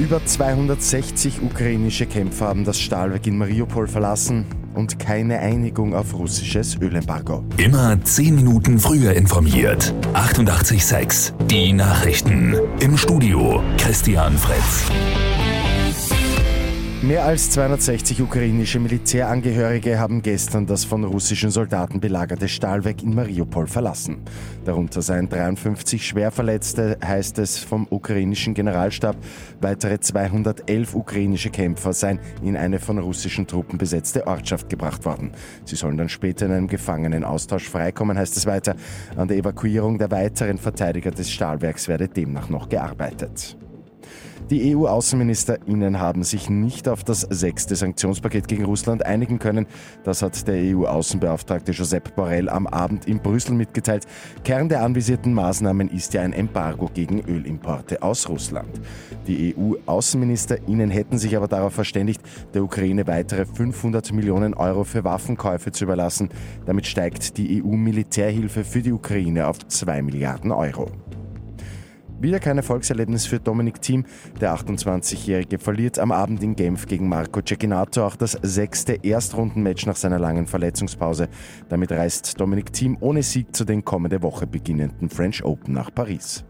Über 260 ukrainische Kämpfer haben das Stahlwerk in Mariupol verlassen und keine Einigung auf russisches Ölembargo. Immer 10 Minuten früher informiert. 88.6 Die Nachrichten. Im Studio Christian Fritz. Mehr als 260 ukrainische Militärangehörige haben gestern das von russischen Soldaten belagerte Stahlwerk in Mariupol verlassen. Darunter seien 53 Schwerverletzte, heißt es vom ukrainischen Generalstab. Weitere 211 ukrainische Kämpfer seien in eine von russischen Truppen besetzte Ortschaft gebracht worden. Sie sollen dann später in einem Gefangenenaustausch freikommen, heißt es weiter. An der Evakuierung der weiteren Verteidiger des Stahlwerks werde demnach noch gearbeitet. Die EU-AußenministerInnen haben sich nicht auf das sechste Sanktionspaket gegen Russland einigen können. Das hat der EU-Außenbeauftragte Josep Borrell am Abend in Brüssel mitgeteilt. Kern der anvisierten Maßnahmen ist ja ein Embargo gegen Ölimporte aus Russland. Die EU-AußenministerInnen hätten sich aber darauf verständigt, der Ukraine weitere 500 Millionen Euro für Waffenkäufe zu überlassen. Damit steigt die EU-Militärhilfe für die Ukraine auf 2 Milliarden Euro. Wieder kein Erfolgserlebnis für Dominik Thiem. Der 28-Jährige verliert am Abend in Genf gegen Marco Cecchinato auch das sechste Erstrundenmatch nach seiner langen Verletzungspause. Damit reist Dominik Thiem ohne Sieg zu den kommende Woche beginnenden French Open nach Paris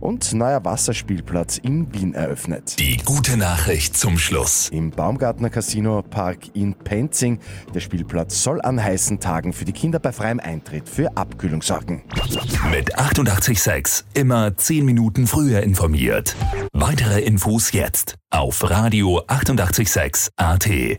und neuer Wasserspielplatz in Wien eröffnet. Die gute Nachricht zum Schluss. Im Baumgartner Casino Park in Penzing. Der Spielplatz soll an heißen Tagen für die Kinder bei freiem Eintritt für Abkühlung sorgen. Mit 886 immer 10 Minuten früher informiert. Weitere Infos jetzt auf Radio 886 AT.